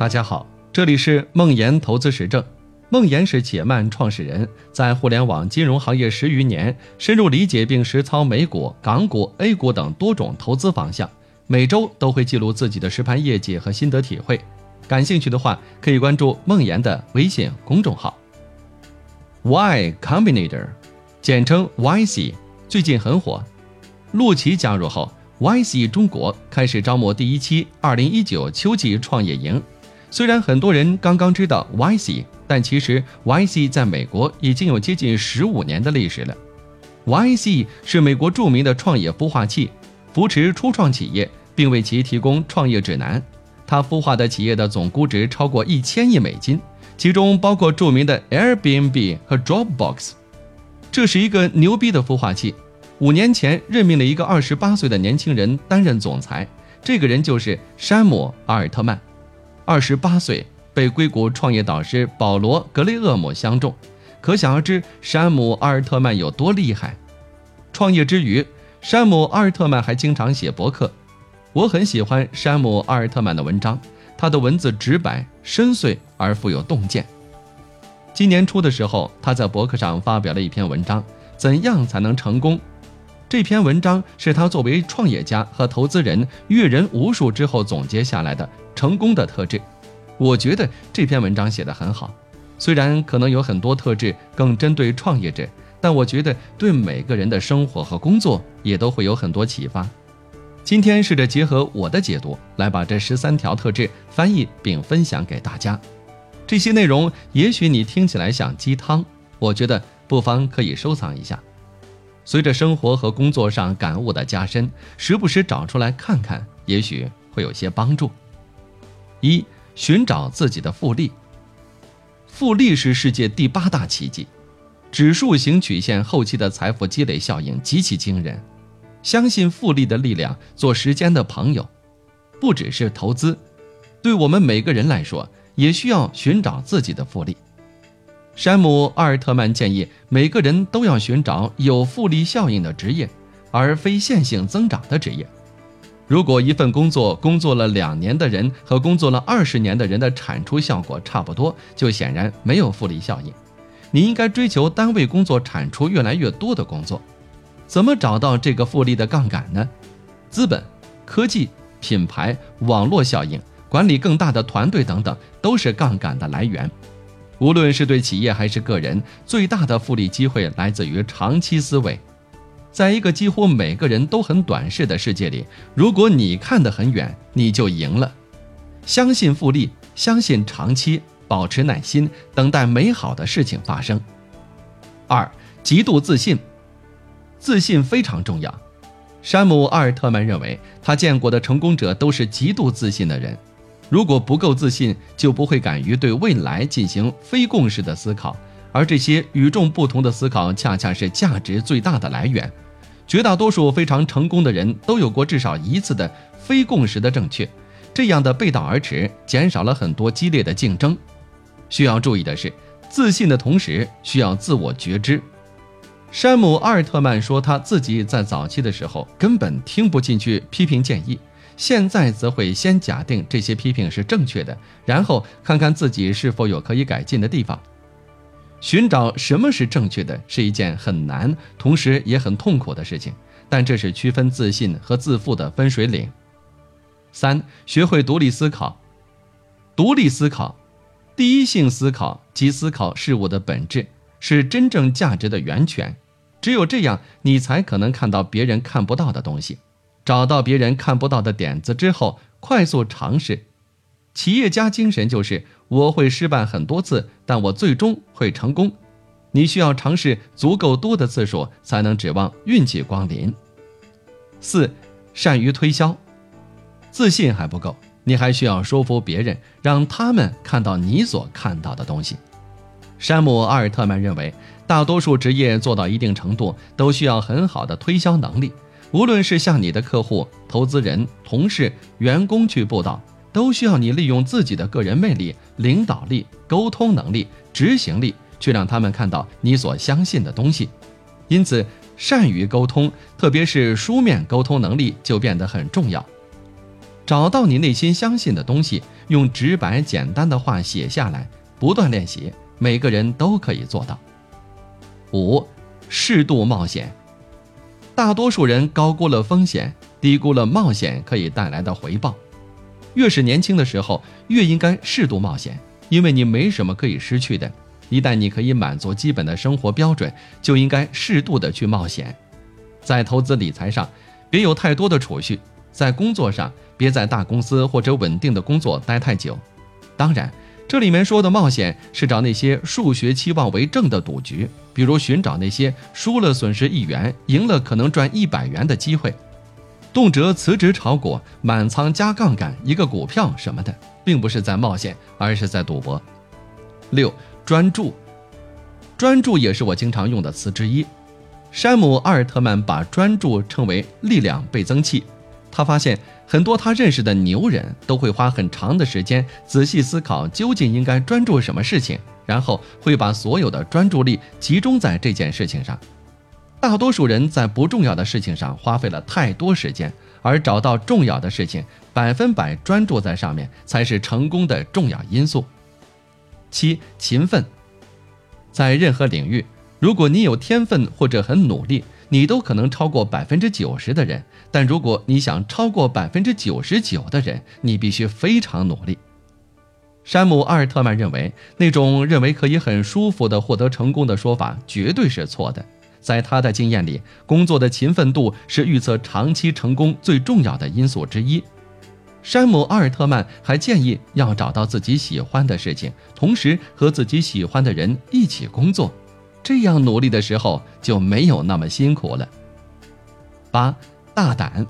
大家好，这里是梦岩投资实证。梦岩是且慢创始人，在互联网金融行业十余年，深入理解并实操美股、港股、A 股等多种投资方向。每周都会记录自己的实盘业绩和心得体会。感兴趣的话，可以关注梦岩的微信公众号。Y Combinator，简称 YC，最近很火。陆琪加入后，YC 中国开始招募第一期2019秋季创业营。虽然很多人刚刚知道 YC，但其实 YC 在美国已经有接近十五年的历史了。YC 是美国著名的创业孵化器，扶持初创企业，并为其提供创业指南。它孵化的企业的总估值超过一千亿美金，其中包括著名的 Airbnb 和 Dropbox。这是一个牛逼的孵化器。五年前任命了一个二十八岁的年轻人担任总裁，这个人就是山姆·阿尔特曼。二十八岁，被硅谷创业导师保罗·格雷厄姆相中，可想而知山姆·阿尔特曼有多厉害。创业之余，山姆·阿尔特曼还经常写博客。我很喜欢山姆·阿尔特曼的文章，他的文字直白、深邃而富有洞见。今年初的时候，他在博客上发表了一篇文章：怎样才能成功？这篇文章是他作为创业家和投资人阅人无数之后总结下来的成功的特质。我觉得这篇文章写得很好，虽然可能有很多特质更针对创业者，但我觉得对每个人的生活和工作也都会有很多启发。今天试着结合我的解读来把这十三条特质翻译并分享给大家。这些内容也许你听起来像鸡汤，我觉得不妨可以收藏一下。随着生活和工作上感悟的加深，时不时找出来看看，也许会有些帮助。一、寻找自己的复利。复利是世界第八大奇迹，指数型曲线后期的财富积累效应极其惊人。相信复利的力量，做时间的朋友，不只是投资，对我们每个人来说，也需要寻找自己的复利。山姆·阿尔特曼建议每个人都要寻找有复利效应的职业，而非线性增长的职业。如果一份工作工作了两年的人和工作了二十年的人的产出效果差不多，就显然没有复利效应。你应该追求单位工作产出越来越多的工作。怎么找到这个复利的杠杆呢？资本、科技、品牌、网络效应、管理更大的团队等等，都是杠杆的来源。无论是对企业还是个人，最大的复利机会来自于长期思维。在一个几乎每个人都很短视的世界里，如果你看得很远，你就赢了。相信复利，相信长期，保持耐心，等待美好的事情发生。二，极度自信，自信非常重要。山姆·阿尔特曼认为，他见过的成功者都是极度自信的人。如果不够自信，就不会敢于对未来进行非共识的思考，而这些与众不同的思考，恰恰是价值最大的来源。绝大多数非常成功的人都有过至少一次的非共识的正确，这样的背道而驰，减少了很多激烈的竞争。需要注意的是，自信的同时需要自我觉知。山姆·阿尔特曼说，他自己在早期的时候根本听不进去批评建议。现在则会先假定这些批评是正确的，然后看看自己是否有可以改进的地方。寻找什么是正确的是一件很难，同时也很痛苦的事情，但这是区分自信和自负的分水岭。三、学会独立思考。独立思考，第一性思考及思考事物的本质，是真正价值的源泉。只有这样，你才可能看到别人看不到的东西。找到别人看不到的点子之后，快速尝试。企业家精神就是我会失败很多次，但我最终会成功。你需要尝试足够多的次数，才能指望运气光临。四，善于推销。自信还不够，你还需要说服别人，让他们看到你所看到的东西。山姆·阿尔特曼认为，大多数职业做到一定程度，都需要很好的推销能力。无论是向你的客户、投资人、同事、员工去布道，都需要你利用自己的个人魅力、领导力、沟通能力、执行力，去让他们看到你所相信的东西。因此，善于沟通，特别是书面沟通能力就变得很重要。找到你内心相信的东西，用直白简单的话写下来，不断练习，每个人都可以做到。五，适度冒险。大多数人高估了风险，低估了冒险可以带来的回报。越是年轻的时候，越应该适度冒险，因为你没什么可以失去的。一旦你可以满足基本的生活标准，就应该适度的去冒险。在投资理财上，别有太多的储蓄；在工作上，别在大公司或者稳定的工作待太久。当然，这里面说的冒险是找那些数学期望为正的赌局，比如寻找那些输了损失一元，赢了可能赚一百元的机会。动辄辞职炒股、满仓加杠杆一个股票什么的，并不是在冒险，而是在赌博。六，专注。专注也是我经常用的词之一。山姆·阿尔特曼把专注称为力量倍增器。他发现很多他认识的牛人都会花很长的时间仔细思考究竟应该专注什么事情，然后会把所有的专注力集中在这件事情上。大多数人在不重要的事情上花费了太多时间，而找到重要的事情，百分百专注在上面，才是成功的重要因素。七，勤奋。在任何领域，如果你有天分或者很努力。你都可能超过百分之九十的人，但如果你想超过百分之九十九的人，你必须非常努力。山姆·阿尔特曼认为，那种认为可以很舒服地获得成功的说法绝对是错的。在他的经验里，工作的勤奋度是预测长期成功最重要的因素之一。山姆·阿尔特曼还建议要找到自己喜欢的事情，同时和自己喜欢的人一起工作。这样努力的时候就没有那么辛苦了。八，大胆。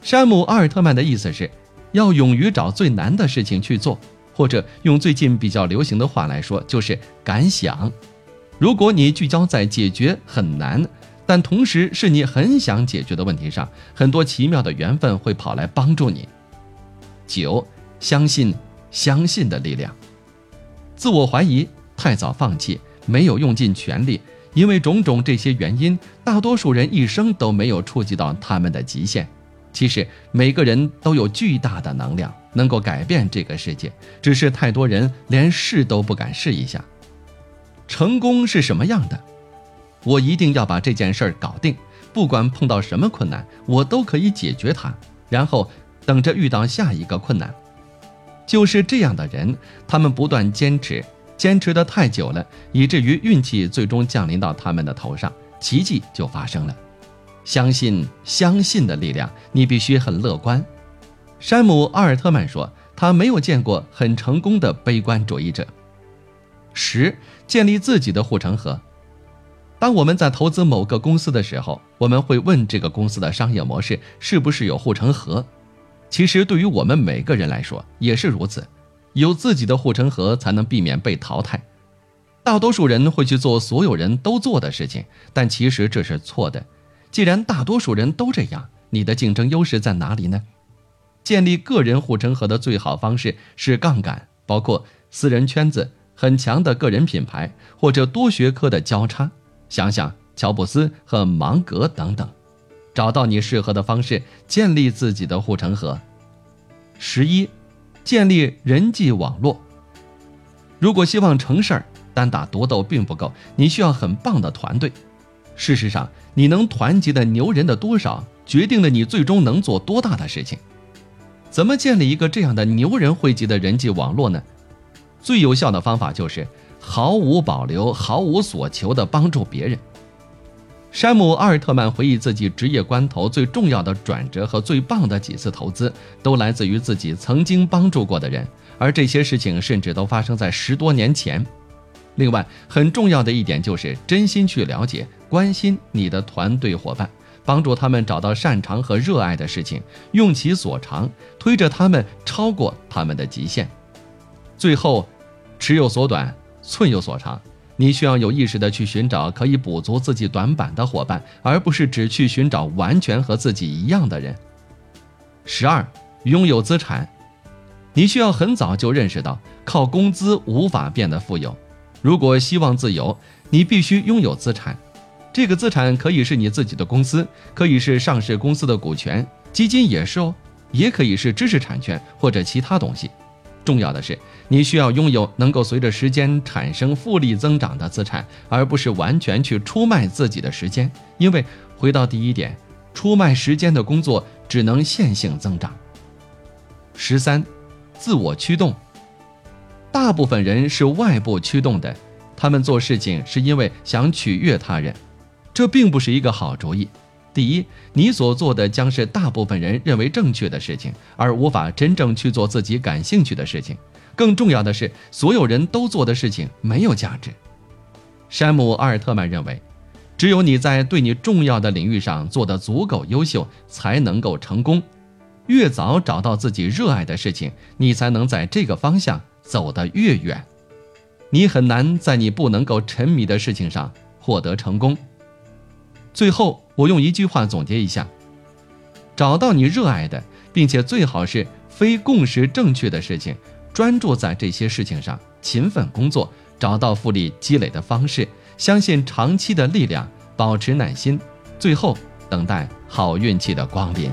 山姆·阿尔特曼的意思是，要勇于找最难的事情去做，或者用最近比较流行的话来说，就是敢想。如果你聚焦在解决很难，但同时是你很想解决的问题上，很多奇妙的缘分会跑来帮助你。九，相信相信的力量。自我怀疑，太早放弃。没有用尽全力，因为种种这些原因，大多数人一生都没有触及到他们的极限。其实每个人都有巨大的能量，能够改变这个世界，只是太多人连试都不敢试一下。成功是什么样的？我一定要把这件事儿搞定，不管碰到什么困难，我都可以解决它，然后等着遇到下一个困难。就是这样的人，他们不断坚持。坚持的太久了，以至于运气最终降临到他们的头上，奇迹就发生了。相信相信的力量，你必须很乐观。山姆·阿尔特曼说，他没有见过很成功的悲观主义者。十，建立自己的护城河。当我们在投资某个公司的时候，我们会问这个公司的商业模式是不是有护城河。其实对于我们每个人来说也是如此。有自己的护城河，才能避免被淘汰。大多数人会去做所有人都做的事情，但其实这是错的。既然大多数人都这样，你的竞争优势在哪里呢？建立个人护城河的最好方式是杠杆，包括私人圈子、很强的个人品牌或者多学科的交叉。想想乔布斯和芒格等等，找到你适合的方式，建立自己的护城河。十一。建立人际网络。如果希望成事儿，单打独斗并不够，你需要很棒的团队。事实上，你能团结的牛人的多少，决定了你最终能做多大的事情。怎么建立一个这样的牛人汇集的人际网络呢？最有效的方法就是毫无保留、毫无所求地帮助别人。山姆·阿尔特曼回忆自己职业关头最重要的转折和最棒的几次投资，都来自于自己曾经帮助过的人，而这些事情甚至都发生在十多年前。另外，很重要的一点就是真心去了解、关心你的团队伙伴，帮助他们找到擅长和热爱的事情，用其所长推着他们超过他们的极限。最后，尺有所短，寸有所长。你需要有意识地去寻找可以补足自己短板的伙伴，而不是只去寻找完全和自己一样的人。十二，拥有资产。你需要很早就认识到，靠工资无法变得富有。如果希望自由，你必须拥有资产。这个资产可以是你自己的公司，可以是上市公司的股权，基金也是哦。也可以是知识产权或者其他东西。重要的是，你需要拥有能够随着时间产生复利增长的资产，而不是完全去出卖自己的时间。因为回到第一点，出卖时间的工作只能线性增长。十三，自我驱动。大部分人是外部驱动的，他们做事情是因为想取悦他人，这并不是一个好主意。第一，你所做的将是大部分人认为正确的事情，而无法真正去做自己感兴趣的事情。更重要的是，所有人都做的事情没有价值。山姆·阿尔特曼认为，只有你在对你重要的领域上做得足够优秀，才能够成功。越早找到自己热爱的事情，你才能在这个方向走得越远。你很难在你不能够沉迷的事情上获得成功。最后，我用一句话总结一下：找到你热爱的，并且最好是非共识正确的事情，专注在这些事情上，勤奋工作，找到复利积累的方式，相信长期的力量，保持耐心，最后等待好运气的光临。